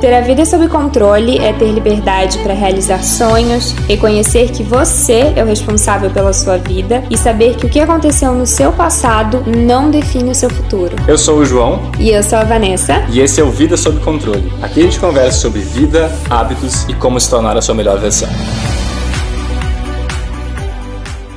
Ter a vida sob controle é ter liberdade para realizar sonhos, reconhecer que você é o responsável pela sua vida e saber que o que aconteceu no seu passado não define o seu futuro. Eu sou o João. E eu sou a Vanessa. E esse é o Vida Sob Controle. Aqui a gente conversa sobre vida, hábitos e como se tornar a sua melhor versão.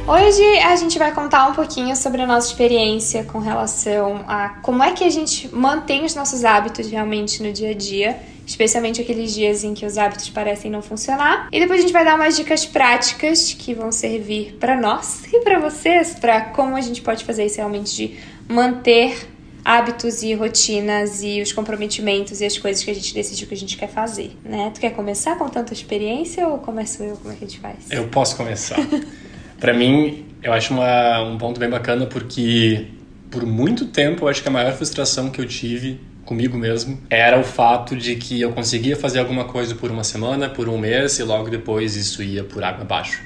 Hoje a gente vai contar um pouquinho sobre a nossa experiência com relação a como é que a gente mantém os nossos hábitos realmente no dia a dia, especialmente aqueles dias em que os hábitos parecem não funcionar. E depois a gente vai dar umas dicas práticas que vão servir para nós e para vocês, para como a gente pode fazer isso realmente de manter hábitos e rotinas e os comprometimentos e as coisas que a gente decidiu que a gente quer fazer, né? Tu quer começar com tanta experiência ou começo eu? Como é que a gente faz? Eu posso começar. Para mim, eu acho uma, um ponto bem bacana porque por muito tempo eu acho que a maior frustração que eu tive comigo mesmo era o fato de que eu conseguia fazer alguma coisa por uma semana, por um mês e logo depois isso ia por água abaixo.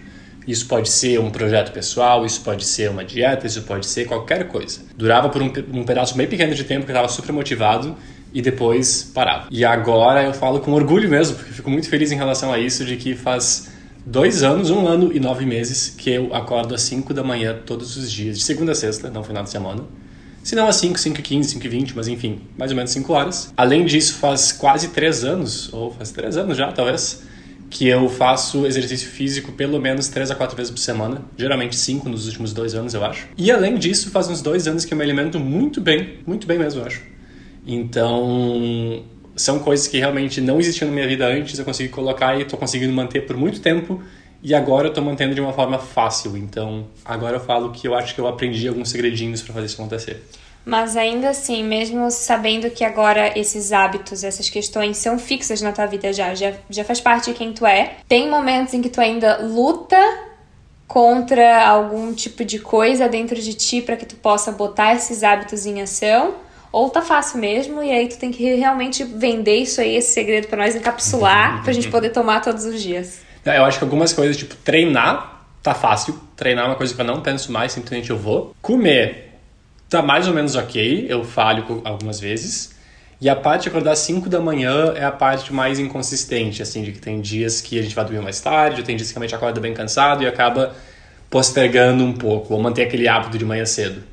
Isso pode ser um projeto pessoal, isso pode ser uma dieta, isso pode ser qualquer coisa. Durava por um, um pedaço bem pequeno de tempo que eu estava super motivado e depois parava. E agora eu falo com orgulho mesmo, porque fico muito feliz em relação a isso, de que faz dois anos, um ano e nove meses que eu acordo às 5 da manhã todos os dias, de segunda a sexta, não final de semana. Se não às 5, 5 e 15, 5 e 20, mas enfim, mais ou menos 5 horas. Além disso, faz quase 3 anos, ou faz 3 anos já, talvez, que eu faço exercício físico pelo menos 3 a 4 vezes por semana, geralmente 5 nos últimos 2 anos, eu acho. E além disso, faz uns 2 anos que eu me alimento muito bem, muito bem mesmo, eu acho. Então, são coisas que realmente não existiam na minha vida antes, eu consegui colocar e estou conseguindo manter por muito tempo. E agora eu estou mantendo de uma forma fácil. Então, agora eu falo que eu acho que eu aprendi alguns segredinhos para fazer isso acontecer. Mas ainda assim, mesmo sabendo que agora esses hábitos, essas questões são fixas na tua vida já, já, já faz parte de quem tu é, tem momentos em que tu ainda luta contra algum tipo de coisa dentro de ti para que tu possa botar esses hábitos em ação ou tá fácil mesmo, e aí tu tem que realmente vender isso aí, esse segredo para nós encapsular, pra gente poder tomar todos os dias. Eu acho que algumas coisas, tipo, treinar tá fácil. Treinar é uma coisa que eu não penso mais, simplesmente eu vou. Comer tá mais ou menos ok, eu falho algumas vezes. E a parte de acordar às 5 da manhã é a parte mais inconsistente, assim, de que tem dias que a gente vai dormir mais tarde, tem dias que a gente acorda bem cansado e acaba postergando um pouco, ou manter aquele hábito de manhã cedo.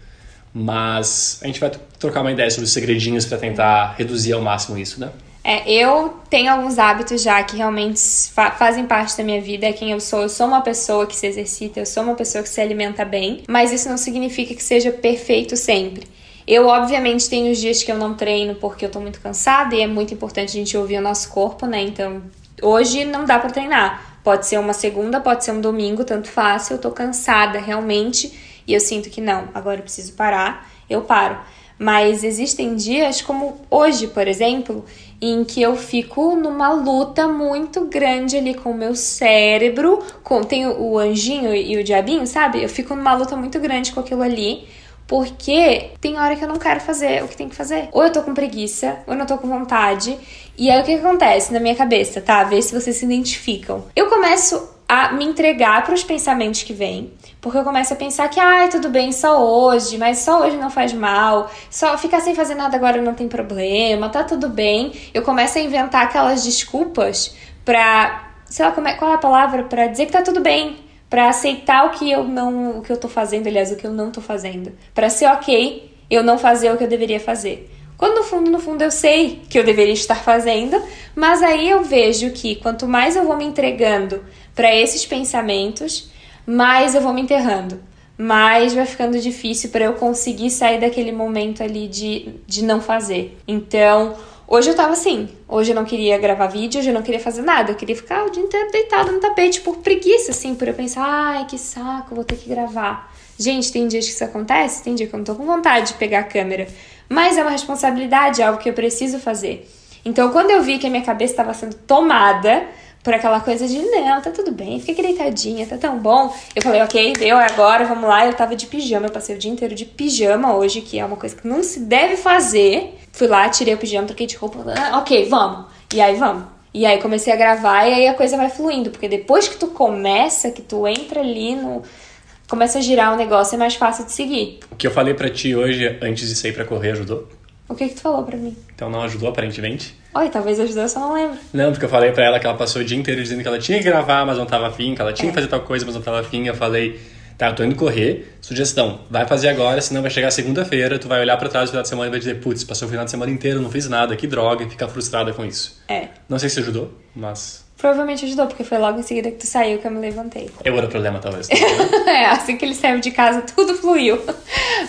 Mas a gente vai trocar uma ideia sobre os segredinhos para tentar reduzir ao máximo isso, né? É, eu tenho alguns hábitos já que realmente fa fazem parte da minha vida, é quem eu sou. Eu sou uma pessoa que se exercita, eu sou uma pessoa que se alimenta bem, mas isso não significa que seja perfeito sempre. Eu, obviamente, tenho os dias que eu não treino porque eu tô muito cansada e é muito importante a gente ouvir o nosso corpo, né? Então, hoje não dá para treinar. Pode ser uma segunda, pode ser um domingo, tanto faz. Eu tô cansada realmente e eu sinto que não, agora eu preciso parar, eu paro. Mas existem dias, como hoje, por exemplo, em que eu fico numa luta muito grande ali com o meu cérebro, com tem o anjinho e o diabinho, sabe? Eu fico numa luta muito grande com aquilo ali, porque tem hora que eu não quero fazer o que tem que fazer. Ou eu tô com preguiça, ou eu não tô com vontade. E aí o que, acontece na minha cabeça, tá? Vê se vocês se identificam. Eu começo a me entregar para os pensamentos que vêm, porque eu começo a pensar que, ai, tudo bem, só hoje, mas só hoje não faz mal, só ficar sem fazer nada agora não tem problema, tá tudo bem. Eu começo a inventar aquelas desculpas pra, sei lá, é, qual é a palavra, para dizer que tá tudo bem, para aceitar o que eu não, o que eu tô fazendo, aliás, o que eu não tô fazendo, para ser ok eu não fazer o que eu deveria fazer. Quando no fundo, no fundo, eu sei que eu deveria estar fazendo, mas aí eu vejo que quanto mais eu vou me entregando para esses pensamentos, mais eu vou me enterrando, mais vai ficando difícil para eu conseguir sair daquele momento ali de, de não fazer. Então, hoje eu tava assim, hoje eu não queria gravar vídeo, hoje eu não queria fazer nada, eu queria ficar o dia inteiro deitado no tapete por preguiça, assim, por eu pensar, ai, que saco, vou ter que gravar. Gente, tem dias que isso acontece, tem dia que eu não tô com vontade de pegar a câmera mas é uma responsabilidade, é algo que eu preciso fazer. Então, quando eu vi que a minha cabeça estava sendo tomada por aquela coisa de não, tá tudo bem, fica aqui deitadinha, tá tão bom. Eu falei, ok, deu, é agora, vamos lá. Eu tava de pijama, eu passei o dia inteiro de pijama hoje, que é uma coisa que não se deve fazer. Fui lá, tirei o pijama, troquei de roupa, ah, ok, vamos. E aí, vamos. E aí comecei a gravar e aí a coisa vai fluindo, porque depois que tu começa, que tu entra ali no, começa a girar o negócio, é mais fácil de seguir. O que eu falei para ti hoje, antes de sair para correr, ajudou? O que que tu falou para mim? Então não ajudou, aparentemente. Oi, talvez ajudou, eu só não lembro. Não, porque eu falei pra ela que ela passou o dia inteiro dizendo que ela tinha que gravar, mas não tava afim, que ela tinha é. que fazer tal coisa, mas não tava afim. Eu falei, tá, eu tô indo correr, sugestão, vai fazer agora, senão vai chegar segunda-feira, tu vai olhar pra trás no final de semana e vai dizer, putz, passou o final de semana inteiro, não fiz nada, que droga, e ficar frustrada com isso. É. Não sei se ajudou, mas... Provavelmente ajudou, porque foi logo em seguida que tu saiu que eu me levantei. Eu era o problema, talvez. é, assim que ele saiu de casa, tudo fluiu.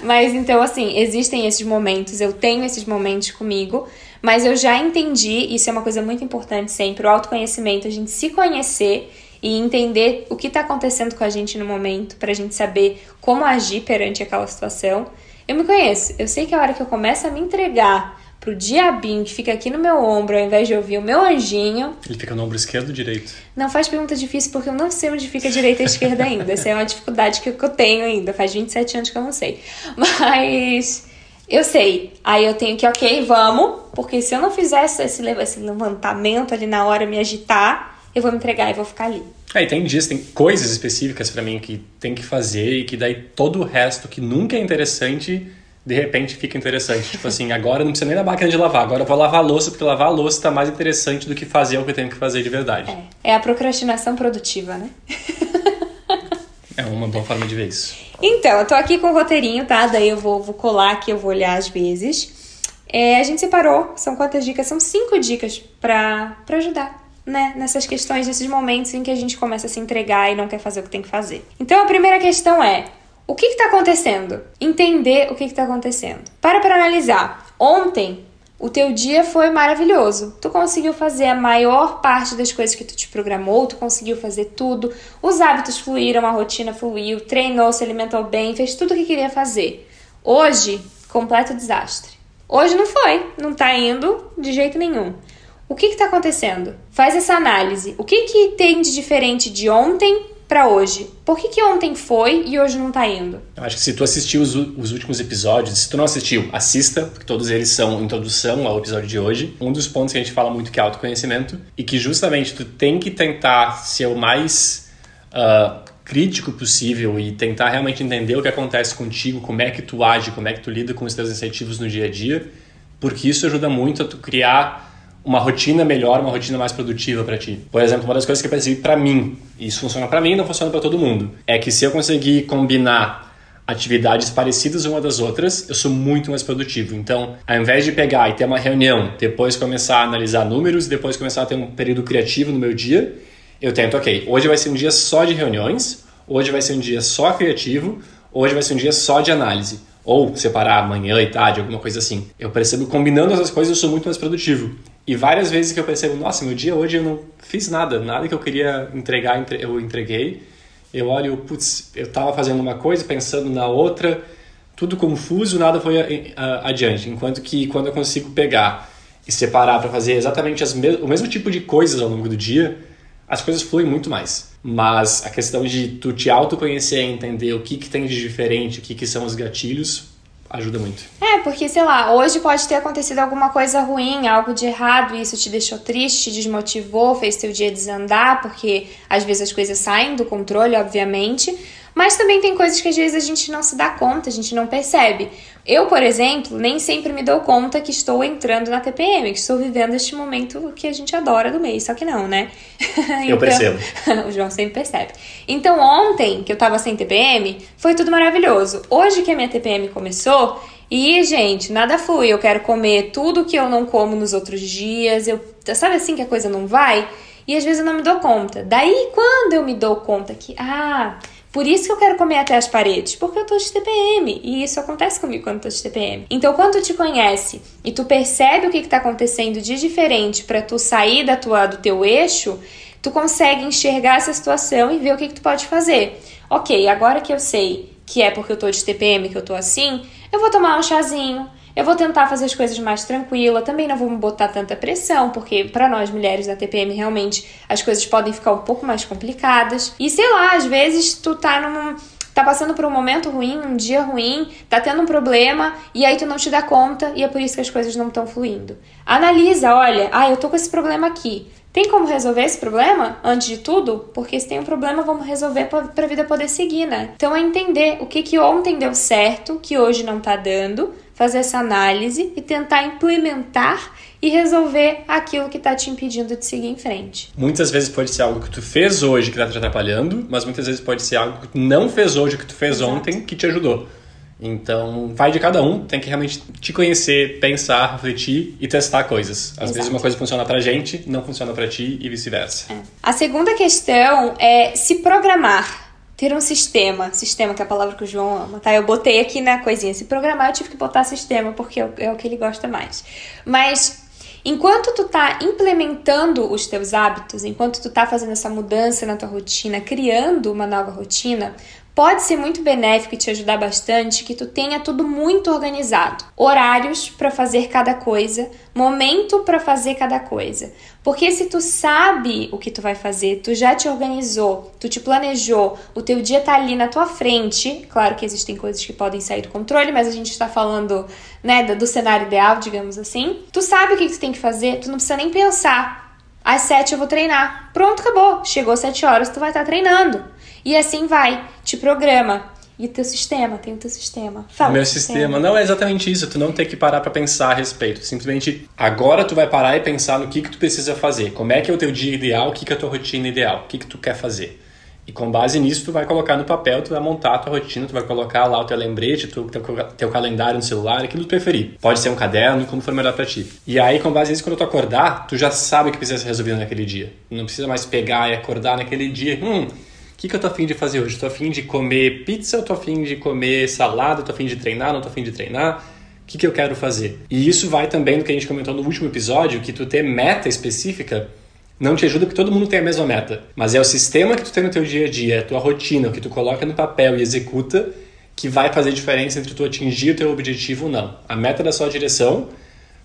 Mas então, assim, existem esses momentos, eu tenho esses momentos comigo, mas eu já entendi, isso é uma coisa muito importante sempre, o autoconhecimento, a gente se conhecer e entender o que está acontecendo com a gente no momento, para a gente saber como agir perante aquela situação. Eu me conheço, eu sei que a hora que eu começo a me entregar pro diabinho que fica aqui no meu ombro, ao invés de ouvir o meu anjinho. Ele fica no ombro esquerdo ou direito? Não faz pergunta difícil porque eu não sei onde fica a direita e a esquerda ainda. Essa é uma dificuldade que eu tenho ainda. Faz 27 anos que eu não sei. Mas eu sei. Aí eu tenho que, ok, vamos. Porque se eu não fizesse esse, esse levantamento ali na hora, me agitar, eu vou me entregar e vou ficar ali. É, e tem dias, tem coisas específicas para mim que tem que fazer e que daí todo o resto que nunca é interessante de repente fica interessante. Tipo assim, agora não precisa nem da máquina de lavar, agora eu vou lavar a louça, porque lavar a louça está mais interessante do que fazer o que eu tenho que fazer de verdade. É, é a procrastinação produtiva, né? é uma boa forma de ver isso. Então, eu tô aqui com o roteirinho, tá? Daí eu vou, vou colar aqui, eu vou olhar às vezes. É, a gente separou, são quantas dicas? São cinco dicas para ajudar né, nessas questões, nesses momentos em que a gente começa a se entregar e não quer fazer o que tem que fazer. Então a primeira questão é: o que está acontecendo? Entender o que está acontecendo. Para para analisar. Ontem, o teu dia foi maravilhoso. Tu conseguiu fazer a maior parte das coisas que tu te programou, tu conseguiu fazer tudo. Os hábitos fluíram, a rotina fluiu, treinou, se alimentou bem, fez tudo o que queria fazer. Hoje, completo desastre. Hoje não foi, não tá indo de jeito nenhum. O que está acontecendo? Faz essa análise. O que, que tem de diferente de ontem para hoje. Por que, que ontem foi e hoje não tá indo? Eu acho que se tu assistiu os, os, últimos episódios, se tu não assistiu, assista, porque todos eles são introdução ao episódio de hoje. Um dos pontos que a gente fala muito que é autoconhecimento e que justamente tu tem que tentar ser o mais uh, crítico possível e tentar realmente entender o que acontece contigo, como é que tu age, como é que tu lida com os teus incentivos no dia a dia, porque isso ajuda muito a tu criar uma rotina melhor, uma rotina mais produtiva para ti. Por exemplo, uma das coisas que eu percebi para mim, e isso funciona para mim, não funciona para todo mundo, é que se eu conseguir combinar atividades parecidas uma das outras, eu sou muito mais produtivo. Então, ao invés de pegar e ter uma reunião, depois começar a analisar números, depois começar a ter um período criativo no meu dia, eu tento, ok, hoje vai ser um dia só de reuniões, hoje vai ser um dia só criativo, hoje vai ser um dia só de análise. Ou separar manhã e tarde, alguma coisa assim. Eu percebo combinando essas coisas, eu sou muito mais produtivo. E várias vezes que eu percebo, nossa, meu dia hoje eu não fiz nada, nada que eu queria entregar, eu entreguei. Eu olho, putz, eu estava fazendo uma coisa, pensando na outra, tudo confuso, nada foi adiante. Enquanto que quando eu consigo pegar e separar para fazer exatamente as me o mesmo tipo de coisas ao longo do dia, as coisas fluem muito mais. Mas a questão de tu te autoconhecer e entender o que, que tem de diferente, o que, que são os gatilhos, ajuda muito. É, porque, sei lá, hoje pode ter acontecido alguma coisa ruim, algo de errado, e isso te deixou triste, te desmotivou, fez teu dia desandar, porque às vezes as coisas saem do controle, obviamente. Mas também tem coisas que às vezes a gente não se dá conta, a gente não percebe. Eu, por exemplo, nem sempre me dou conta que estou entrando na TPM, que estou vivendo este momento que a gente adora do mês, só que não, né? Eu então, percebo. o João sempre percebe. Então, ontem, que eu tava sem TPM, foi tudo maravilhoso. Hoje que a minha TPM começou, e, gente, nada flui. Eu quero comer tudo que eu não como nos outros dias. Eu, sabe assim que a coisa não vai? E às vezes eu não me dou conta. Daí, quando eu me dou conta que, ah, por isso que eu quero comer até as paredes, porque eu tô de TPM. E isso acontece comigo quando eu tô de TPM. Então, quando tu te conhece e tu percebe o que, que tá acontecendo de diferente para tu sair da tua, do teu eixo, tu consegue enxergar essa situação e ver o que, que tu pode fazer. Ok, agora que eu sei que é porque eu tô de TPM que eu tô assim, eu vou tomar um chazinho, eu vou tentar fazer as coisas mais tranquila, também não vou me botar tanta pressão, porque para nós mulheres da TPM realmente as coisas podem ficar um pouco mais complicadas. E sei lá, às vezes tu tá num tá passando por um momento ruim, um dia ruim, tá tendo um problema e aí tu não te dá conta e é por isso que as coisas não estão fluindo. Analisa, olha, ah, eu tô com esse problema aqui. Tem como resolver esse problema antes de tudo? Porque se tem um problema, vamos resolver para a vida poder seguir, né? Então é entender o que que ontem deu certo, que hoje não tá dando, fazer essa análise e tentar implementar e resolver aquilo que está te impedindo de seguir em frente. Muitas vezes pode ser algo que tu fez hoje que está te atrapalhando, mas muitas vezes pode ser algo que tu não fez hoje que tu fez Exato. ontem que te ajudou. Então, vai de cada um, tem que realmente te conhecer, pensar, refletir e testar coisas. Às Exato. vezes uma coisa funciona pra gente, não funciona pra ti e vice-versa. É. A segunda questão é se programar. Ter um sistema, sistema que é a palavra que o João ama, tá? Eu botei aqui na coisinha, se programar eu tive que botar sistema porque é o é que ele gosta mais. Mas Enquanto tu tá implementando os teus hábitos, enquanto tu tá fazendo essa mudança na tua rotina, criando uma nova rotina, Pode ser muito benéfico e te ajudar bastante que tu tenha tudo muito organizado. Horários para fazer cada coisa, momento para fazer cada coisa. Porque se tu sabe o que tu vai fazer, tu já te organizou, tu te planejou, o teu dia tá ali na tua frente. Claro que existem coisas que podem sair do controle, mas a gente está falando, né, do cenário ideal, digamos assim. Tu sabe o que tu tem que fazer, tu não precisa nem pensar. Às sete eu vou treinar. Pronto, acabou. Chegou sete horas, tu vai estar tá treinando. E assim vai, te programa. E o teu sistema, tem o teu sistema. Fala, Meu sistema. sistema. Não é exatamente isso, tu não tem que parar para pensar a respeito. Simplesmente agora tu vai parar e pensar no que que tu precisa fazer. Como é que é o teu dia ideal, o que que é a tua rotina ideal, o que que tu quer fazer. E com base nisso, tu vai colocar no papel, tu vai montar a tua rotina, tu vai colocar lá o teu lembrete, tu, teu, teu calendário no celular, aquilo que tu preferir. Pode ser um caderno, como for melhor para ti. E aí, com base nisso, quando tu acordar, tu já sabe o que precisa ser resolvido naquele dia. Não precisa mais pegar e acordar naquele dia. Hum, que, que eu tô afim de fazer hoje? Tô afim de comer pizza, tô afim de comer salada, tô afim de treinar, não tô afim de treinar? O que, que eu quero fazer? E isso vai também do que a gente comentou no último episódio, que tu ter meta específica não te ajuda porque todo mundo tem a mesma meta. Mas é o sistema que tu tem no teu dia a dia, a tua rotina, o que tu coloca no papel e executa, que vai fazer diferença entre tu atingir o teu objetivo ou não. A meta é da sua direção,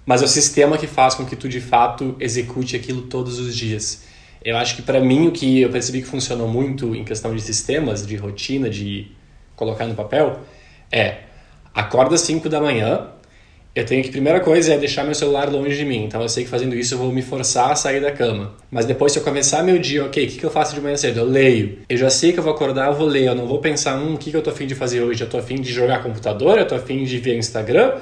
mas é o sistema que faz com que tu de fato execute aquilo todos os dias. Eu acho que para mim o que eu percebi que funcionou muito em questão de sistemas, de rotina, de colocar no papel, é acorda às 5 da manhã, eu tenho que, primeira coisa é deixar meu celular longe de mim. Então eu sei que fazendo isso eu vou me forçar a sair da cama. Mas depois, se eu começar meu dia, ok, o que, que eu faço de manhã cedo? Eu leio. Eu já sei que eu vou acordar, eu vou ler. Eu não vou pensar, hum, o que, que eu tô afim de fazer hoje? Eu tô afim de jogar computador? Eu tô afim de ver Instagram?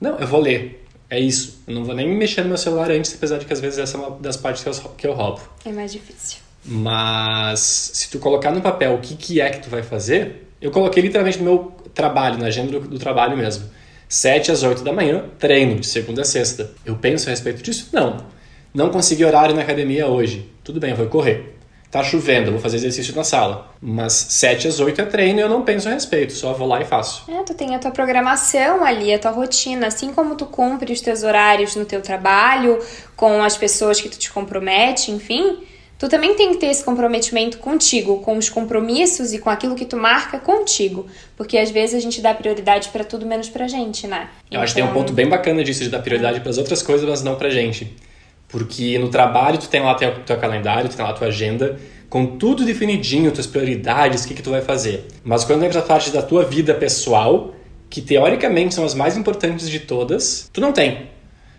Não, eu vou ler. É isso. Eu não vou nem mexer no meu celular antes, apesar de que às vezes essa é uma das partes que eu, que eu roubo. É mais difícil. Mas se tu colocar no papel o que, que é que tu vai fazer, eu coloquei literalmente no meu trabalho, na agenda do, do trabalho mesmo. 7 às 8 da manhã, treino, de segunda a sexta. Eu penso a respeito disso? Não. Não consegui horário na academia hoje. Tudo bem, eu vou correr. Tá chovendo, vou fazer exercício na sala. Mas 7 às 8 é treino e eu não penso a respeito, só vou lá e faço. É, tu tem a tua programação ali, a tua rotina, assim como tu cumpre os teus horários no teu trabalho, com as pessoas que tu te compromete, enfim, tu também tem que ter esse comprometimento contigo, com os compromissos e com aquilo que tu marca contigo, porque às vezes a gente dá prioridade para tudo menos pra gente, né? Eu então... acho que tem um então ponto bem bacana disso de dar prioridade para as outras coisas, mas não pra gente. Porque no trabalho tu tem lá teu, teu calendário, tu tem lá tua agenda, com tudo definidinho, tuas prioridades, o que, que tu vai fazer. Mas quando entra a parte da tua vida pessoal, que teoricamente são as mais importantes de todas, tu não tem.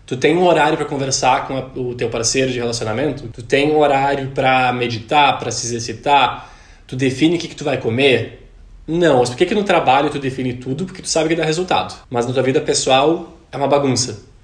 Tu tem um horário para conversar com a, o teu parceiro de relacionamento, tu tem um horário para meditar, para se exercitar, tu define o que, que tu vai comer. Não, mas por que, que no trabalho tu define tudo? Porque tu sabe que dá resultado. Mas na tua vida pessoal é uma bagunça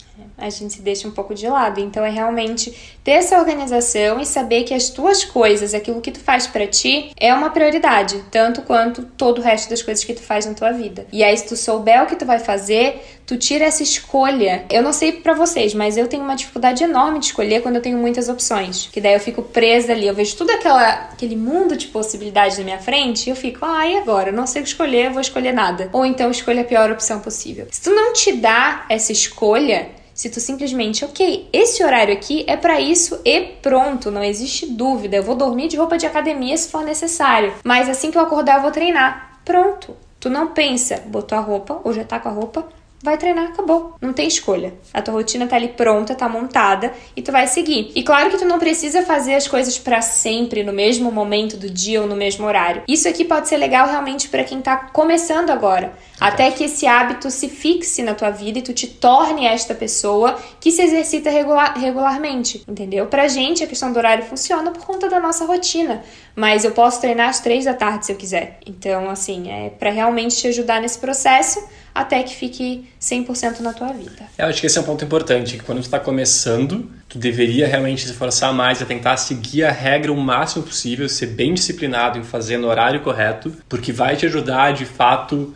a gente se deixa um pouco de lado. Então é realmente ter essa organização e saber que as tuas coisas, aquilo que tu faz para ti, é uma prioridade, tanto quanto todo o resto das coisas que tu faz na tua vida. E aí se tu souber o que tu vai fazer, tu tira essa escolha. Eu não sei para vocês, mas eu tenho uma dificuldade enorme de escolher quando eu tenho muitas opções. Que daí eu fico presa ali, eu vejo tudo aquela, aquele mundo de possibilidades na minha frente e eu fico, ah, agora? Eu não sei o que escolher, eu vou escolher nada. Ou então escolha a pior opção possível. Se tu não te dá essa escolha, se tu simplesmente, ok, esse horário aqui é para isso e pronto, não existe dúvida. Eu vou dormir de roupa de academia se for necessário, mas assim que eu acordar eu vou treinar. Pronto. Tu não pensa, botou a roupa ou já tá com a roupa, vai treinar, acabou. Não tem escolha. A tua rotina tá ali pronta, tá montada e tu vai seguir. E claro que tu não precisa fazer as coisas para sempre no mesmo momento do dia ou no mesmo horário. Isso aqui pode ser legal realmente para quem tá começando agora, até que esse hábito se fixe na tua vida e tu te torne esta pessoa que se exercita regular, regularmente, entendeu? Pra gente a questão do horário funciona por conta da nossa rotina, mas eu posso treinar às três da tarde se eu quiser. Então, assim, é para realmente te ajudar nesse processo até que fique 100% na tua vida. Eu acho que esse é um ponto importante, que quando tu está começando, tu deveria realmente se esforçar mais a tentar seguir a regra o máximo possível, ser bem disciplinado em fazer no horário correto, porque vai te ajudar de fato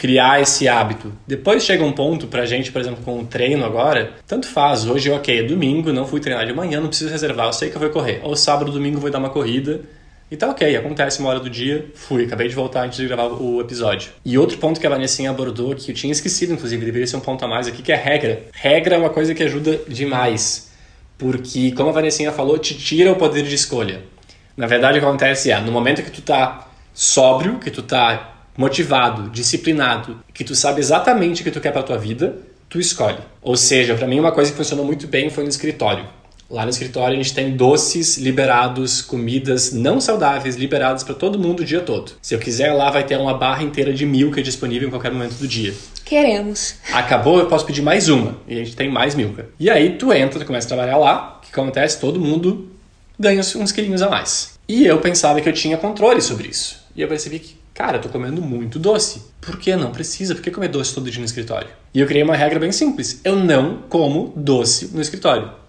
criar esse hábito. Depois chega um ponto pra gente, por exemplo, com o treino agora, tanto faz, hoje ok, é domingo, não fui treinar de manhã, não preciso reservar, eu sei que eu vou correr. Ou sábado, domingo vou dar uma corrida, e tá ok, acontece uma hora do dia, fui, acabei de voltar antes de gravar o episódio. E outro ponto que a Vanessinha abordou, que eu tinha esquecido, inclusive, deveria ser um ponto a mais aqui, que é regra. Regra é uma coisa que ajuda demais, porque, como a Vanessinha falou, te tira o poder de escolha. Na verdade, acontece é, no momento que tu tá sóbrio, que tu tá motivado, disciplinado, que tu sabe exatamente o que tu quer para tua vida, tu escolhe. Ou seja, para mim uma coisa que funcionou muito bem foi no escritório. Lá no escritório a gente tem doces liberados, comidas não saudáveis liberadas para todo mundo o dia todo. Se eu quiser lá vai ter uma barra inteira de milka disponível em qualquer momento do dia. Queremos. Acabou, eu posso pedir mais uma e a gente tem mais milka. E aí tu entra, tu começa a trabalhar lá, o que acontece? Todo mundo ganha uns quilinhos a mais. E eu pensava que eu tinha controle sobre isso. E eu percebi que, cara, eu tô comendo muito doce. Por que não precisa? Por que comer doce todo dia no escritório? E eu criei uma regra bem simples. Eu não como doce no escritório.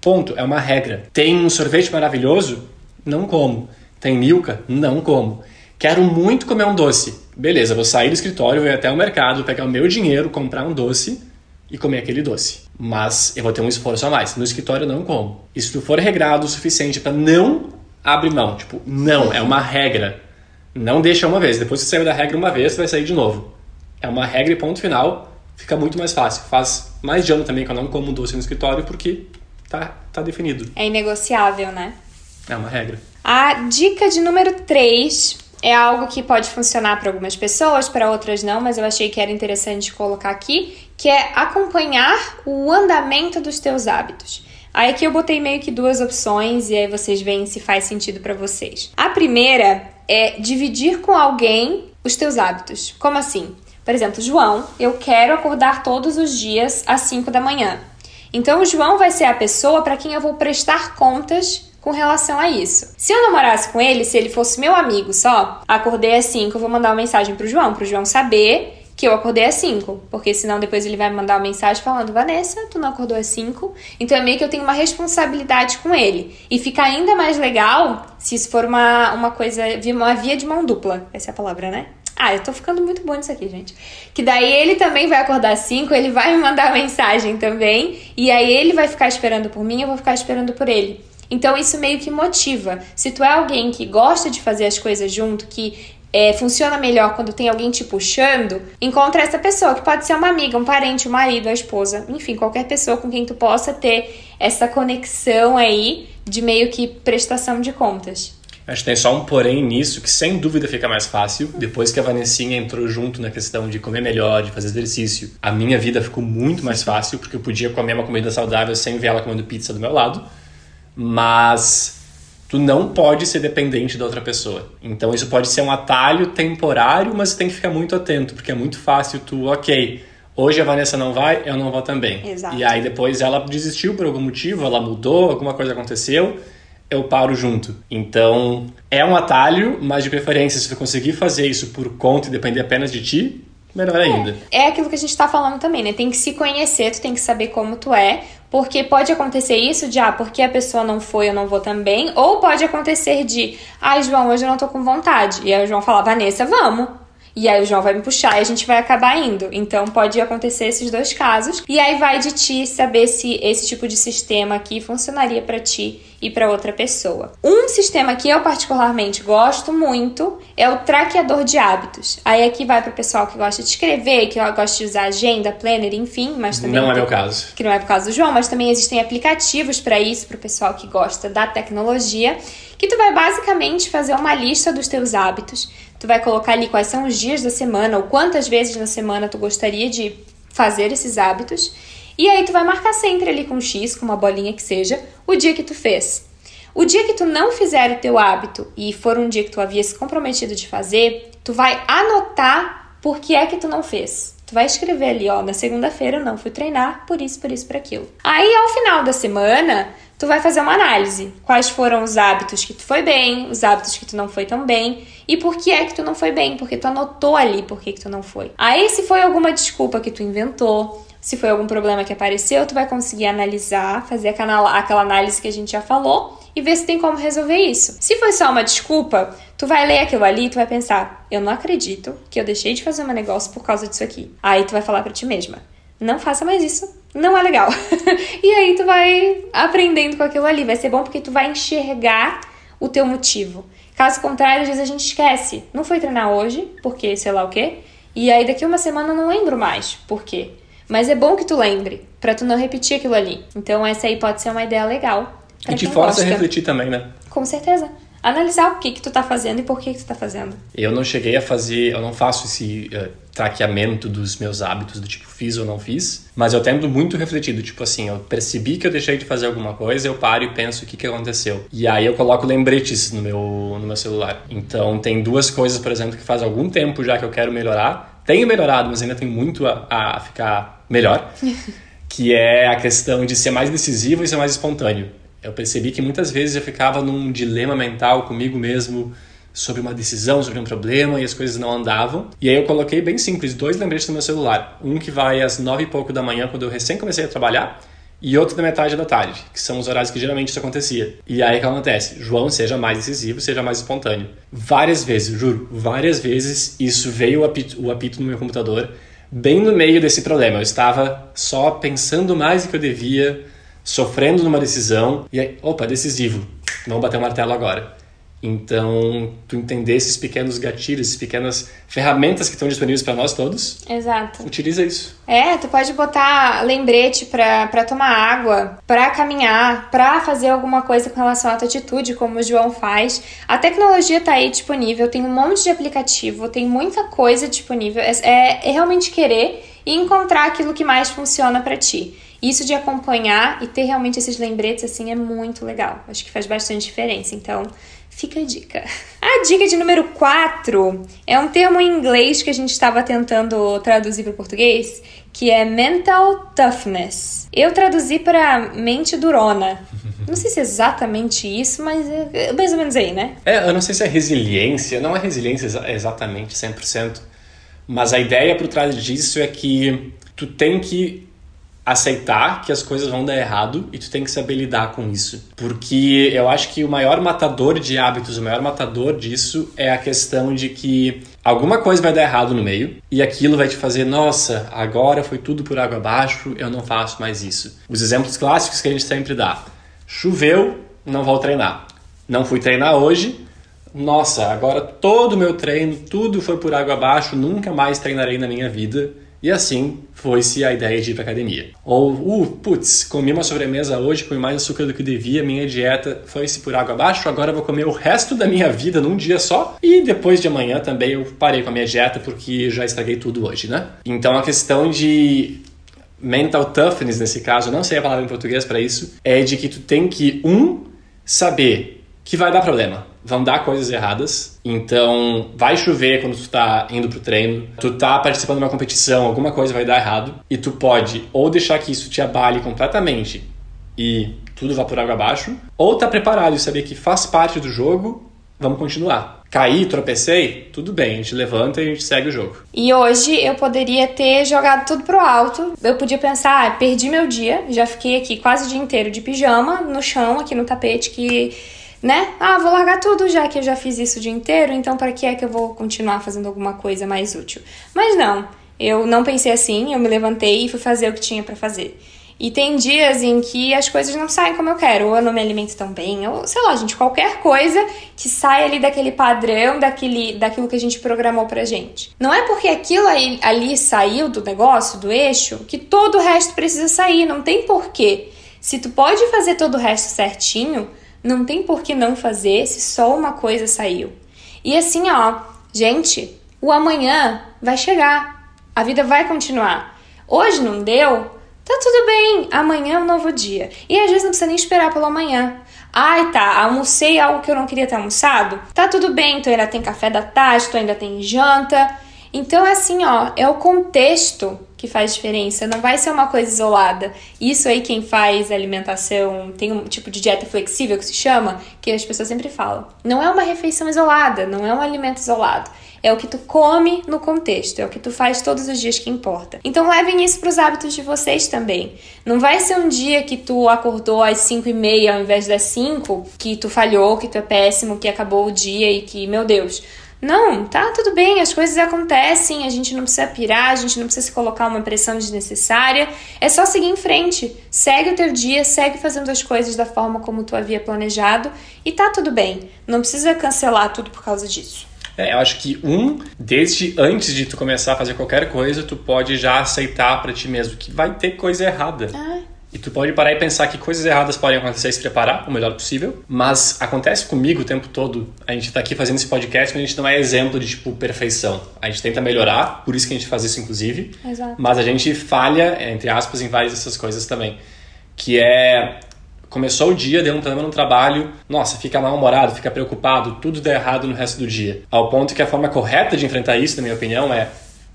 Ponto, é uma regra. Tem um sorvete maravilhoso? Não como. Tem milka? Não como. Quero muito comer um doce. Beleza, vou sair do escritório, vou até o mercado, pegar o meu dinheiro, comprar um doce e comer aquele doce. Mas eu vou ter um esforço a mais. No escritório não como. E se tu for regrado o suficiente para não abrir mão, tipo, não, é uma regra. Não deixa uma vez. Depois que você saiu da regra uma vez, você vai sair de novo. É uma regra e ponto final. Fica muito mais fácil. Faz mais de ano também que eu não como doce no escritório porque tá, tá definido. É inegociável, né? É uma regra. A dica de número 3 é algo que pode funcionar para algumas pessoas, para outras não, mas eu achei que era interessante colocar aqui, que é acompanhar o andamento dos teus hábitos. Aí aqui eu botei meio que duas opções e aí vocês veem se faz sentido para vocês. A primeira é dividir com alguém os teus hábitos. Como assim? Por exemplo, João, eu quero acordar todos os dias às 5 da manhã. Então, o João vai ser a pessoa para quem eu vou prestar contas com relação a isso. Se eu namorasse com ele, se ele fosse meu amigo só, acordei às 5, eu vou mandar uma mensagem pro João, pro João saber que eu acordei às 5, porque senão depois ele vai me mandar uma mensagem falando: Vanessa, tu não acordou às 5. Então é meio que eu tenho uma responsabilidade com ele. E fica ainda mais legal se isso for uma, uma coisa, uma via de mão dupla. Essa é a palavra, né? Ah, eu tô ficando muito bom nisso aqui, gente. Que daí ele também vai acordar às 5, ele vai me mandar mensagem também. E aí ele vai ficar esperando por mim, eu vou ficar esperando por ele. Então isso meio que motiva. Se tu é alguém que gosta de fazer as coisas junto, que é, funciona melhor quando tem alguém te puxando, encontra essa pessoa, que pode ser uma amiga, um parente, um marido, a esposa, enfim, qualquer pessoa com quem tu possa ter essa conexão aí de meio que prestação de contas. Acho que tem só um porém nisso, que sem dúvida fica mais fácil. Depois que a Vanessinha entrou junto na questão de comer melhor, de fazer exercício, a minha vida ficou muito mais fácil, porque eu podia comer uma comida saudável sem ver ela comendo pizza do meu lado. Mas tu não pode ser dependente da outra pessoa. Então isso pode ser um atalho temporário, mas tem que ficar muito atento, porque é muito fácil tu, ok, hoje a Vanessa não vai, eu não vou também. Exato. E aí depois ela desistiu por algum motivo, ela mudou, alguma coisa aconteceu, eu paro junto. Então é um atalho, mas de preferência, se tu conseguir fazer isso por conta e depender apenas de ti, melhor ainda. É, é aquilo que a gente tá falando também, né? Tem que se conhecer, tu tem que saber como tu é, porque pode acontecer isso de, ah, porque a pessoa não foi, eu não vou também. Ou pode acontecer de, ai, ah, João, hoje eu não tô com vontade. E aí o João fala, Vanessa, vamos. E aí o João vai me puxar e a gente vai acabar indo. Então pode acontecer esses dois casos. E aí vai de ti saber se esse tipo de sistema aqui funcionaria para ti e para outra pessoa. Um sistema que eu particularmente gosto muito é o traqueador de hábitos. Aí aqui vai para o pessoal que gosta de escrever, que gosta de usar agenda, planner, enfim, mas também não é meu caso. Que não é por causa do João, mas também existem aplicativos para isso para o pessoal que gosta da tecnologia, que tu vai basicamente fazer uma lista dos teus hábitos Tu vai colocar ali quais são os dias da semana ou quantas vezes na semana tu gostaria de fazer esses hábitos. E aí tu vai marcar sempre ali com um X, com uma bolinha que seja, o dia que tu fez. O dia que tu não fizer o teu hábito e for um dia que tu havia se comprometido de fazer, tu vai anotar por que é que tu não fez. Tu vai escrever ali, ó, na segunda-feira eu não fui treinar, por isso, por isso, por aquilo. Aí ao final da semana, tu vai fazer uma análise. Quais foram os hábitos que tu foi bem, os hábitos que tu não foi tão bem e por que é que tu não foi bem, porque tu anotou ali por que, que tu não foi. Aí, se foi alguma desculpa que tu inventou, se foi algum problema que apareceu, tu vai conseguir analisar, fazer aquela, análise que a gente já falou e ver se tem como resolver isso. Se foi só uma desculpa, tu vai ler aquilo ali e tu vai pensar: eu não acredito que eu deixei de fazer meu negócio por causa disso aqui. Aí tu vai falar para ti mesma: não faça mais isso, não é legal. e aí tu vai aprendendo com aquilo ali. Vai ser bom porque tu vai enxergar o teu motivo. Caso contrário, às vezes a gente esquece. Não foi treinar hoje, porque sei lá o quê. E aí daqui uma semana eu não lembro mais por quê. Mas é bom que tu lembre, para tu não repetir aquilo ali. Então essa aí pode ser uma ideia legal e te força a refletir também, né? Com certeza. Analisar o que que tu tá fazendo e por que que tu tá fazendo. Eu não cheguei a fazer, eu não faço esse uh, traqueamento dos meus hábitos, do tipo fiz ou não fiz, mas eu tento muito refletido, tipo assim, eu percebi que eu deixei de fazer alguma coisa, eu paro e penso o que que aconteceu. E aí eu coloco lembretes no meu, no meu celular. Então tem duas coisas, por exemplo, que faz algum tempo já que eu quero melhorar. Tenho melhorado, mas ainda tem muito a, a ficar melhor. que é a questão de ser mais decisivo e ser mais espontâneo eu percebi que muitas vezes eu ficava num dilema mental comigo mesmo sobre uma decisão, sobre um problema e as coisas não andavam. E aí eu coloquei bem simples, dois lembretes no meu celular. Um que vai às nove e pouco da manhã, quando eu recém comecei a trabalhar, e outro da metade da tarde, que são os horários que geralmente isso acontecia. E aí o que acontece? João, seja mais decisivo, seja mais espontâneo. Várias vezes, juro, várias vezes isso veio o apito, o apito no meu computador, bem no meio desse problema. Eu estava só pensando mais do que eu devia, sofrendo numa decisão e aí, opa, decisivo, vamos bater o martelo agora. Então, tu entender esses pequenos gatilhos, essas pequenas ferramentas que estão disponíveis para nós todos. Exato. Utiliza isso. É, tu pode botar lembrete para tomar água, para caminhar, para fazer alguma coisa com relação à tua atitude, como o João faz. A tecnologia tá aí disponível, tem um monte de aplicativo, tem muita coisa disponível. É, é, é realmente querer e encontrar aquilo que mais funciona para ti. Isso de acompanhar e ter realmente esses lembretes assim é muito legal. Acho que faz bastante diferença. Então, fica a dica. A dica de número 4 é um termo em inglês que a gente estava tentando traduzir para o português, que é mental toughness. Eu traduzi para mente durona. Não sei se é exatamente isso, mas é mais ou menos aí, né? É, eu não sei se é resiliência, não é resiliência exatamente 100%, mas a ideia por trás disso é que tu tem que aceitar que as coisas vão dar errado e tu tem que saber lidar com isso. Porque eu acho que o maior matador de hábitos, o maior matador disso é a questão de que alguma coisa vai dar errado no meio e aquilo vai te fazer, nossa, agora foi tudo por água abaixo, eu não faço mais isso. Os exemplos clássicos que a gente sempre dá. Choveu, não vou treinar. Não fui treinar hoje, nossa, agora todo o meu treino, tudo foi por água abaixo, nunca mais treinarei na minha vida e assim foi-se a ideia de ir para academia. Ou, uh, putz, comi uma sobremesa hoje, comi mais açúcar do que devia, minha dieta foi-se por água abaixo, agora vou comer o resto da minha vida num dia só. E depois de amanhã também eu parei com a minha dieta porque já estraguei tudo hoje, né? Então a questão de mental toughness nesse caso, não sei a palavra em português para isso, é de que tu tem que um saber que vai dar problema vão dar coisas erradas. Então, vai chover quando tu tá indo pro treino, tu tá participando de uma competição, alguma coisa vai dar errado, e tu pode ou deixar que isso te abale completamente e tudo vá por água abaixo, ou tá preparado e saber que faz parte do jogo, vamos continuar. Caí, tropecei, tudo bem, a gente levanta e a gente segue o jogo. E hoje eu poderia ter jogado tudo pro alto. Eu podia pensar, ah, perdi meu dia, já fiquei aqui quase o dia inteiro de pijama no chão, aqui no tapete que né? Ah, vou largar tudo já que eu já fiz isso o dia inteiro, então para que é que eu vou continuar fazendo alguma coisa mais útil? Mas não, eu não pensei assim, eu me levantei e fui fazer o que tinha para fazer. E tem dias em que as coisas não saem como eu quero, ou eu não me alimento tão bem, ou sei lá, gente, qualquer coisa que sai ali daquele padrão, daquele, daquilo que a gente programou pra gente. Não é porque aquilo ali saiu do negócio, do eixo, que todo o resto precisa sair, não tem porquê. Se tu pode fazer todo o resto certinho, não tem por que não fazer se só uma coisa saiu. E assim, ó, gente, o amanhã vai chegar. A vida vai continuar. Hoje não deu? Tá tudo bem, amanhã é um novo dia. E às vezes não precisa nem esperar pelo amanhã. Ai, tá, almocei algo que eu não queria ter almoçado? Tá tudo bem, tu ainda tem café da tarde, tu ainda tem janta. Então é assim, ó, é o contexto que faz diferença. Não vai ser uma coisa isolada. Isso aí quem faz alimentação, tem um tipo de dieta flexível que se chama, que as pessoas sempre falam. Não é uma refeição isolada, não é um alimento isolado. É o que tu come no contexto, é o que tu faz todos os dias que importa. Então levem isso para os hábitos de vocês também. Não vai ser um dia que tu acordou às 5 e meia ao invés das 5, que tu falhou, que tu é péssimo, que acabou o dia e que, meu Deus, não, tá tudo bem, as coisas acontecem, a gente não precisa pirar, a gente não precisa se colocar uma pressão desnecessária. É só seguir em frente. Segue o teu dia, segue fazendo as coisas da forma como tu havia planejado e tá tudo bem. Não precisa cancelar tudo por causa disso. É, eu acho que um, desde antes de tu começar a fazer qualquer coisa, tu pode já aceitar para ti mesmo que vai ter coisa errada. Ah. E tu pode parar e pensar que coisas erradas podem acontecer e se preparar o melhor possível. Mas acontece comigo o tempo todo. A gente tá aqui fazendo esse podcast, mas a gente não é exemplo de, tipo, perfeição. A gente tenta melhorar, por isso que a gente faz isso, inclusive. Exato. Mas a gente falha, entre aspas, em várias dessas coisas também. Que é Começou o dia, deu um problema no trabalho, nossa, fica mal-humorado, fica preocupado, tudo dá errado no resto do dia. Ao ponto que a forma correta de enfrentar isso, na minha opinião, é: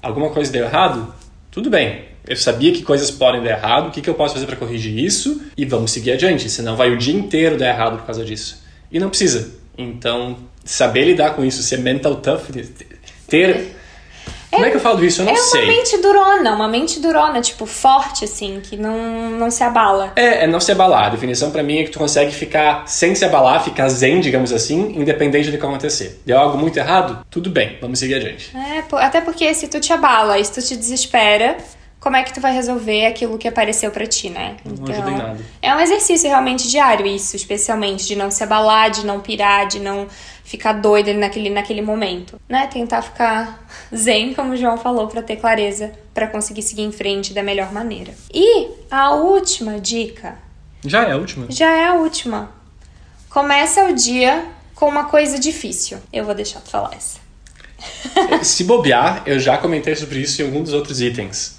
alguma coisa deu errado? Tudo bem. Eu sabia que coisas podem dar errado, o que, que eu posso fazer para corrigir isso? E vamos seguir adiante, senão vai o dia inteiro dar errado por causa disso. E não precisa. Então, saber lidar com isso, ser mental tough, ter como é que eu falo isso? Eu não é sei. uma mente durona, uma mente durona, tipo, forte, assim, que não, não se abala. É, é não se abalar. A definição para mim é que tu consegue ficar sem se abalar, ficar zen, digamos assim, independente do que acontecer. Deu algo muito errado? Tudo bem, vamos seguir adiante. É, até porque se tu te abala, se tu te desespera, como é que tu vai resolver aquilo que apareceu para ti, né? Então, não ajuda em nada. É um exercício realmente diário isso, especialmente de não se abalar, de não pirar, de não ficar doida naquele, naquele momento, né? Tentar ficar zen, como o João falou, para ter clareza, para conseguir seguir em frente da melhor maneira. E a última dica. Já é a última? Já é a última. Começa o dia com uma coisa difícil. Eu vou deixar tu falar essa. Se bobear, eu já comentei sobre isso em algum dos outros itens.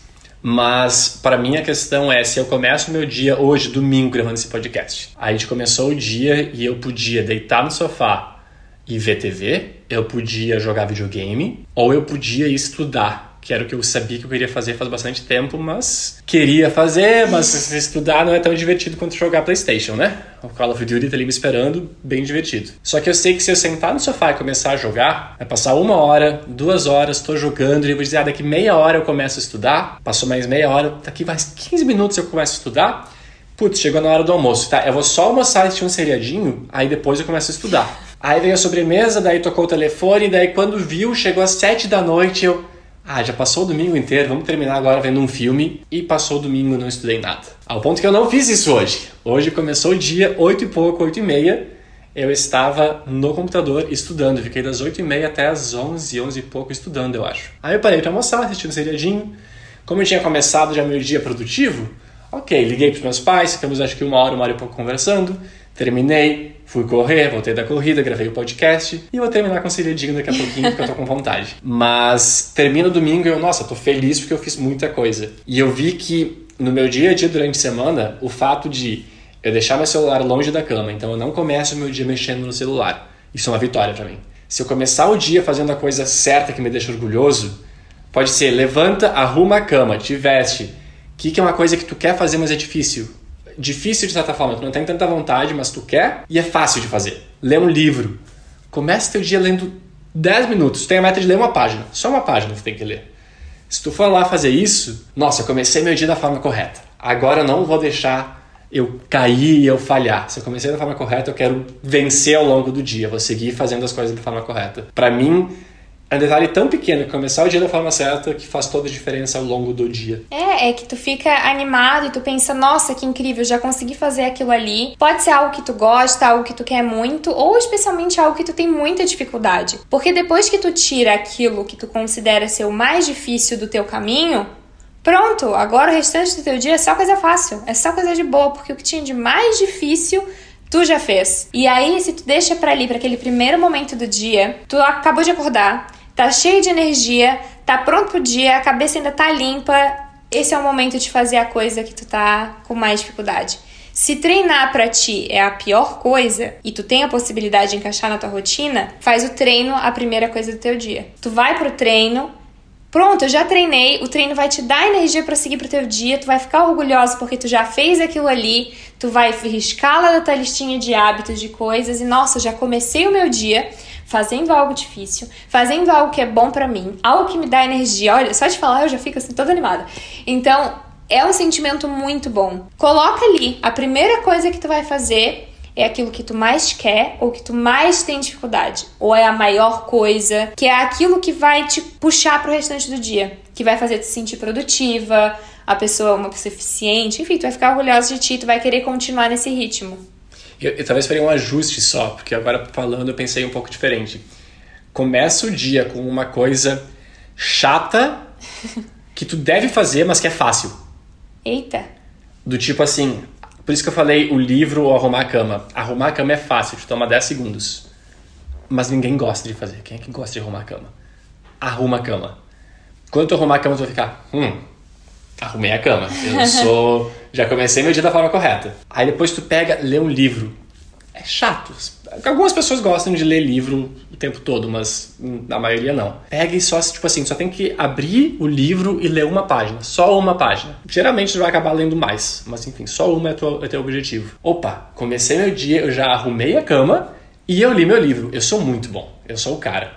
Mas para mim a questão é se eu começo o meu dia hoje, domingo, gravando esse podcast. A gente começou o dia e eu podia deitar no sofá e ver TV, eu podia jogar videogame ou eu podia estudar, que era o que eu sabia que eu queria fazer faz bastante tempo, mas queria fazer, mas estudar não é tão divertido quanto jogar PlayStation, né? O Call of Duty tá ali me esperando, bem divertido. Só que eu sei que se eu sentar no sofá e começar a jogar, vai passar uma hora, duas horas, tô jogando, e eu vou dizer, ah, daqui meia hora eu começo a estudar, passou mais meia hora, daqui mais 15 minutos eu começo a estudar. Putz, chegou na hora do almoço, tá? Eu vou só almoçar e um seriadinho, aí depois eu começo a estudar. Aí veio a sobremesa, daí tocou o telefone, daí quando viu, chegou às sete da noite, eu... Ah, já passou o domingo inteiro, vamos terminar agora vendo um filme. E passou o domingo não estudei nada. Ao ponto que eu não fiz isso hoje. Hoje começou o dia, oito e pouco, oito e meia. Eu estava no computador estudando. Fiquei das oito e meia até as onze, onze e pouco estudando, eu acho. Aí eu parei para almoçar, assistindo um seriadinho. Como eu tinha começado já meu dia produtivo, ok, liguei pros meus pais, ficamos acho que uma hora, uma hora e pouco conversando. Terminei, fui correr, voltei da corrida, gravei o podcast e vou terminar com o seriadinho daqui a pouquinho porque eu tô com vontade. Mas termina o domingo e eu, nossa, tô feliz porque eu fiz muita coisa. E eu vi que no meu dia a dia durante a semana, o fato de eu deixar meu celular longe da cama, então eu não começo o meu dia mexendo no celular. Isso é uma vitória para mim. Se eu começar o dia fazendo a coisa certa que me deixa orgulhoso, pode ser levanta, arruma a cama, te veste. O que, que é uma coisa que tu quer fazer, mas é difícil? Difícil de certa forma, tu não tem tanta vontade, mas tu quer e é fácil de fazer. Lê um livro. Comece teu dia lendo 10 minutos. Tu tem a meta de ler uma página. Só uma página tu tem que ler. Se tu for lá fazer isso, nossa, eu comecei meu dia da forma correta. Agora eu não vou deixar eu cair e eu falhar. Se eu comecei da forma correta, eu quero vencer ao longo do dia. Vou seguir fazendo as coisas da forma correta. Para mim, é um detalhe tão pequeno que começar o dia da forma certa que faz toda a diferença ao longo do dia. É, é que tu fica animado e tu pensa, nossa, que incrível, já consegui fazer aquilo ali. Pode ser algo que tu gosta, algo que tu quer muito, ou especialmente algo que tu tem muita dificuldade. Porque depois que tu tira aquilo que tu considera ser o mais difícil do teu caminho, pronto, agora o restante do teu dia é só coisa fácil, é só coisa de boa, porque o que tinha de mais difícil tu já fez. E aí, se tu deixa para ali, para aquele primeiro momento do dia, tu acabou de acordar, tá cheio de energia, tá pronto pro dia, a cabeça ainda tá limpa, esse é o momento de fazer a coisa que tu tá com mais dificuldade. Se treinar para ti é a pior coisa e tu tem a possibilidade de encaixar na tua rotina, faz o treino a primeira coisa do teu dia. Tu vai pro treino Pronto, eu já treinei, o treino vai te dar energia para seguir pro teu dia, tu vai ficar orgulhosa porque tu já fez aquilo ali, tu vai riscá-la da tua listinha de hábitos, de coisas, e nossa, já comecei o meu dia fazendo algo difícil, fazendo algo que é bom para mim, algo que me dá energia. Olha, só de falar eu já fico assim toda animada. Então, é um sentimento muito bom. Coloca ali, a primeira coisa que tu vai fazer é aquilo que tu mais quer ou que tu mais tem dificuldade, ou é a maior coisa, que é aquilo que vai te puxar pro restante do dia, que vai fazer te sentir produtiva, a pessoa uma pessoa eficiente, enfim, tu vai ficar orgulhosa de ti, tu vai querer continuar nesse ritmo. Eu, eu talvez faria um ajuste só, porque agora falando eu pensei um pouco diferente. Começa o dia com uma coisa chata que tu deve fazer, mas que é fácil. Eita. Do tipo assim, por isso que eu falei o livro ou arrumar a cama. Arrumar a cama é fácil, te toma 10 segundos. Mas ninguém gosta de fazer. Quem é que gosta de arrumar a cama? Arruma a cama. Quando tu arrumar a cama, tu vai ficar, hum, arrumei a cama. Eu sou. Já comecei meu dia da forma correta. Aí depois tu pega, lê um livro. É chato. Algumas pessoas gostam de ler livro o tempo todo, mas a maioria não. Pega e só, tipo assim, só tem que abrir o livro e ler uma página. Só uma página. Geralmente tu vai acabar lendo mais, mas enfim, só uma é, tua, é teu objetivo. Opa, comecei meu dia, eu já arrumei a cama e eu li meu livro. Eu sou muito bom. Eu sou o cara.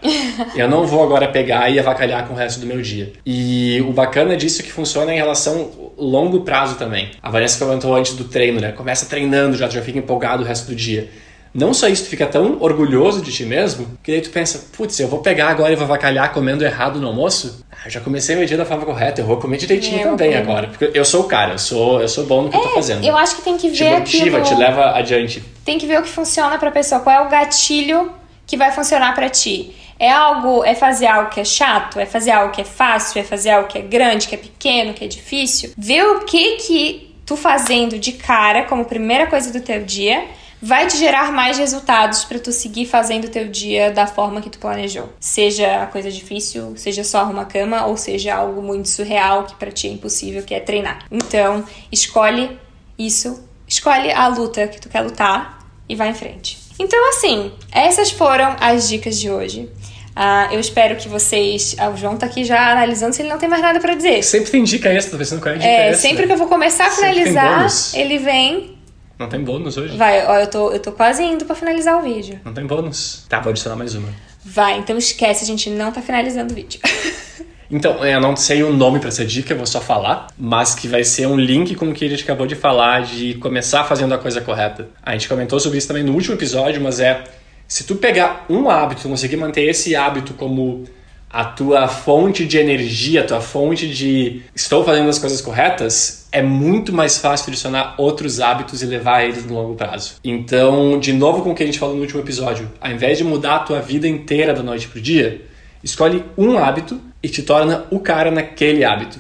eu não vou agora pegar e avacalhar com o resto do meu dia. E o bacana disso é que funciona em relação longo prazo também. A Vanessa comentou antes do treino, né? Começa treinando já, já fica empolgado o resto do dia. Não só isso, tu fica tão orgulhoso de ti mesmo, que daí tu pensa, putz, eu vou pegar agora e vou avacalhar comendo errado no almoço? Ah, já comecei meu dia da forma correta, eu vou comer direitinho é, também agora. Porque eu sou o cara, eu sou, eu sou bom no que é, eu tô é, fazendo. Eu acho que tem que ver. Te motiva, aquilo... te leva adiante. Tem que ver o que funciona pra pessoa, qual é o gatilho que vai funcionar para ti. É algo, é fazer algo que é chato, é fazer algo que é fácil, é fazer algo que é grande, que é pequeno, que é difícil. Vê o que que tu fazendo de cara como primeira coisa do teu dia vai te gerar mais resultados para tu seguir fazendo o teu dia da forma que tu planejou. Seja a coisa difícil, seja só arrumar cama ou seja algo muito surreal que para ti é impossível, que é treinar. Então, escolhe isso, escolhe a luta que tu quer lutar e vai em frente. Então, assim, essas foram as dicas de hoje. Uh, eu espero que vocês. Ah, o João tá aqui já analisando se ele não tem mais nada para dizer. Sempre tem dica extra, tô pensando qual é a dica é, extra. Sempre que eu vou começar a finalizar, ele vem. Não tem bônus hoje? Vai, ó, eu tô, eu tô quase indo para finalizar o vídeo. Não tem bônus. Tá, vou adicionar mais uma. Vai, então esquece, a gente não tá finalizando o vídeo. Então, eu não sei o nome para essa dica, eu vou só falar, mas que vai ser um link com o que a gente acabou de falar, de começar fazendo a coisa correta. A gente comentou sobre isso também no último episódio, mas é se tu pegar um hábito, conseguir manter esse hábito como a tua fonte de energia, a tua fonte de estou fazendo as coisas corretas, é muito mais fácil adicionar outros hábitos e levar eles no longo prazo. Então, de novo com o que a gente falou no último episódio, ao invés de mudar a tua vida inteira da noite pro dia, escolhe um hábito e te torna o cara naquele hábito.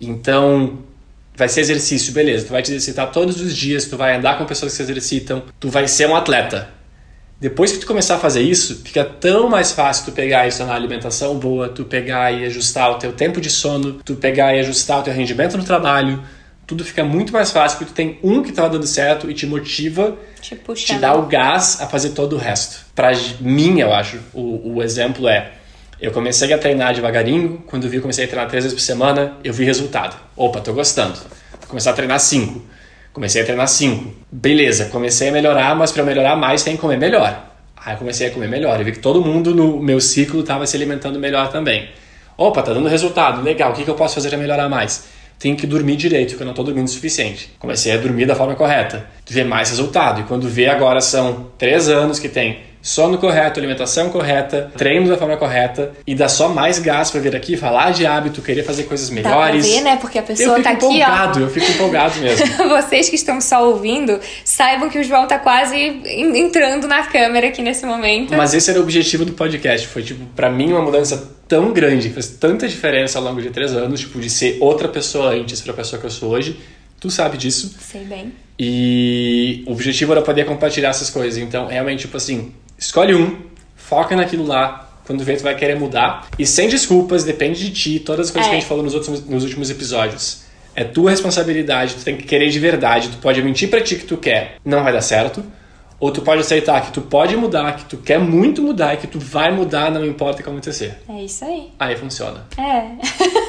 Então, vai ser exercício, beleza, tu vai te exercitar todos os dias, tu vai andar com pessoas que se exercitam, tu vai ser um atleta. Depois que tu começar a fazer isso, fica tão mais fácil tu pegar isso na alimentação boa, tu pegar e ajustar o teu tempo de sono, tu pegar e ajustar o teu rendimento no trabalho, tudo fica muito mais fácil porque tu tem um que estava dando certo e te motiva, te, te dá o gás a fazer todo o resto. Para mim, eu acho, o, o exemplo é eu comecei a treinar devagarinho, quando vi comecei a treinar três vezes por semana, eu vi resultado. Opa, tô gostando. Vou começar a treinar cinco. Comecei a treinar cinco. Beleza, comecei a melhorar, mas para melhorar mais tem que comer melhor. Aí eu comecei a comer melhor. Eu vi que todo mundo no meu ciclo estava se alimentando melhor também. Opa, tá dando resultado, legal. O que, que eu posso fazer para melhorar mais? Tenho que dormir direito, porque eu não estou dormindo o suficiente. Comecei a dormir da forma correta. Ver mais resultado. E quando vê agora são três anos que tem sono correto, alimentação correta, treino da forma correta e dá só mais gás para vir aqui falar de hábito, querer fazer coisas melhores. Dá pra ver, né? Porque a pessoa tá aqui, empolgado, ó. Eu fico empolgado mesmo. Vocês que estão só ouvindo, saibam que o João tá quase entrando na câmera aqui nesse momento. Mas esse era o objetivo do podcast. Foi, tipo, para mim uma mudança tão grande, fez tanta diferença ao longo de três anos, tipo, de ser outra pessoa antes pra pessoa que eu sou hoje. Tu sabe disso. Sei bem. E o objetivo era poder compartilhar essas coisas. Então, realmente, tipo assim, Escolhe um, foca naquilo lá. Quando vê, tu vai querer mudar. E sem desculpas, depende de ti, todas as coisas é. que a é. gente falou nos, outros, nos últimos episódios. É tua responsabilidade, tu tem que querer de verdade. Tu pode mentir pra ti que tu quer, não vai dar certo. Ou tu pode aceitar que tu pode mudar, que tu quer muito mudar e que tu vai mudar, não importa o que acontecer. É isso aí. Aí funciona. É.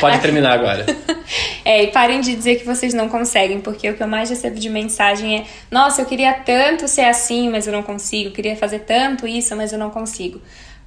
Pode terminar agora. É, e parem de dizer que vocês não conseguem, porque o que eu mais recebo de mensagem é: nossa, eu queria tanto ser assim, mas eu não consigo, eu queria fazer tanto isso, mas eu não consigo.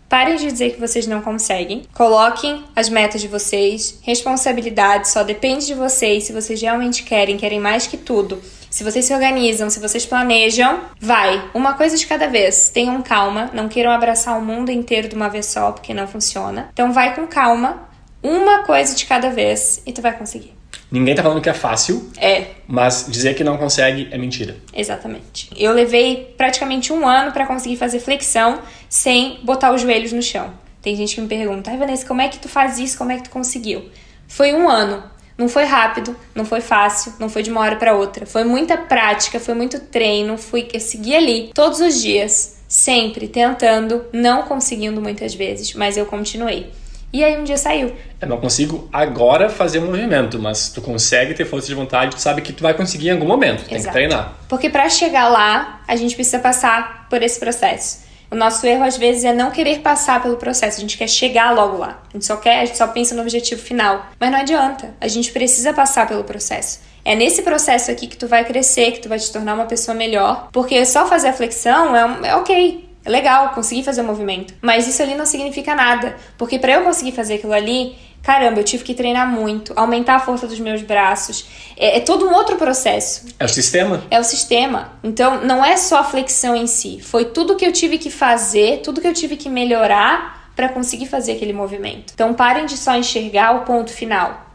Parem de dizer que vocês não conseguem. Coloquem as metas de vocês. Responsabilidade só depende de vocês. Se vocês realmente querem, querem mais que tudo. Se vocês se organizam, se vocês planejam, vai. Uma coisa de cada vez. Tenham calma. Não queiram abraçar o mundo inteiro de uma vez só, porque não funciona. Então vai com calma. Uma coisa de cada vez e tu vai conseguir. Ninguém tá falando que é fácil, É, mas dizer que não consegue é mentira. exatamente. Eu levei praticamente um ano pra conseguir fazer flexão sem botar os joelhos no chão. Tem gente que me pergunta, ai Vanessa, como é que tu faz isso? Como é que tu conseguiu? Foi um ano. Não foi rápido, não foi fácil, não foi de uma hora pra outra. Foi muita prática, foi muito treino, fui eu segui ali todos os dias, sempre tentando, não conseguindo muitas vezes, mas eu continuei. E aí um dia saiu. Eu não consigo agora fazer o movimento, mas tu consegue ter força de vontade, tu sabe que tu vai conseguir em algum momento, tem Exato. que treinar. Porque para chegar lá, a gente precisa passar por esse processo. O nosso erro às vezes é não querer passar pelo processo, a gente quer chegar logo lá. A gente só quer, a gente só pensa no objetivo final. Mas não adianta, a gente precisa passar pelo processo. É nesse processo aqui que tu vai crescer, que tu vai te tornar uma pessoa melhor, porque só fazer a flexão é, um- é ok. É legal, consegui fazer o movimento. Mas isso ali não significa nada. Porque para eu conseguir fazer aquilo ali, caramba, eu tive que treinar muito, aumentar a força dos meus braços. É, é todo um outro processo. É o sistema? É o sistema. Então, não é só a flexão em si. Foi tudo que eu tive que fazer, tudo que eu tive que melhorar para conseguir fazer aquele movimento. Então, parem de só enxergar o ponto final,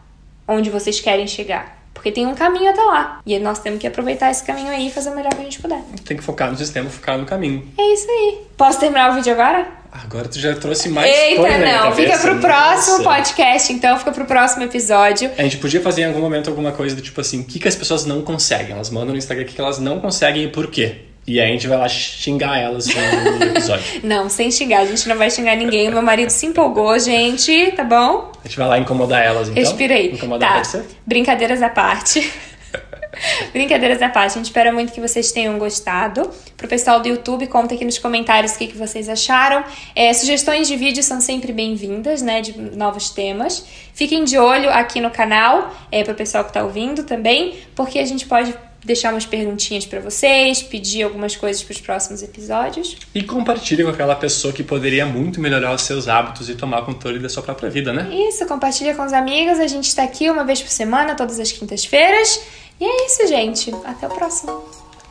onde vocês querem chegar. Porque tem um caminho até lá. E nós temos que aproveitar esse caminho aí e fazer o melhor que a gente puder. Tem que focar no sistema, focar no caminho. É isso aí. Posso terminar o vídeo agora? Agora tu já trouxe mais Eita, não. cabeça. Fica pro próximo Nossa. podcast, então. Fica pro próximo episódio. A gente podia fazer em algum momento alguma coisa do tipo assim, o que, que as pessoas não conseguem? Elas mandam no Instagram o que, que elas não conseguem e por quê. E aí a gente vai lá xingar elas no episódio. Não, sem xingar. A gente não vai xingar ninguém. Meu marido se empolgou, gente. Tá bom? A gente vai lá incomodar elas, então. Respirei. Incomodar tá. ser? Brincadeiras à parte. Brincadeiras à parte, a gente espera muito que vocês tenham gostado. Pro pessoal do YouTube, conta aqui nos comentários o que, que vocês acharam. É, sugestões de vídeo são sempre bem-vindas, né? De novos temas. Fiquem de olho aqui no canal, é, pro pessoal que tá ouvindo também, porque a gente pode deixar umas perguntinhas para vocês, pedir algumas coisas para os próximos episódios. E compartilhe com aquela pessoa que poderia muito melhorar os seus hábitos e tomar controle da sua própria vida, né? Isso, compartilha com os amigos. A gente está aqui uma vez por semana, todas as quintas-feiras. E é isso, gente. Até o próximo.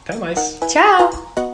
Até mais. Tchau!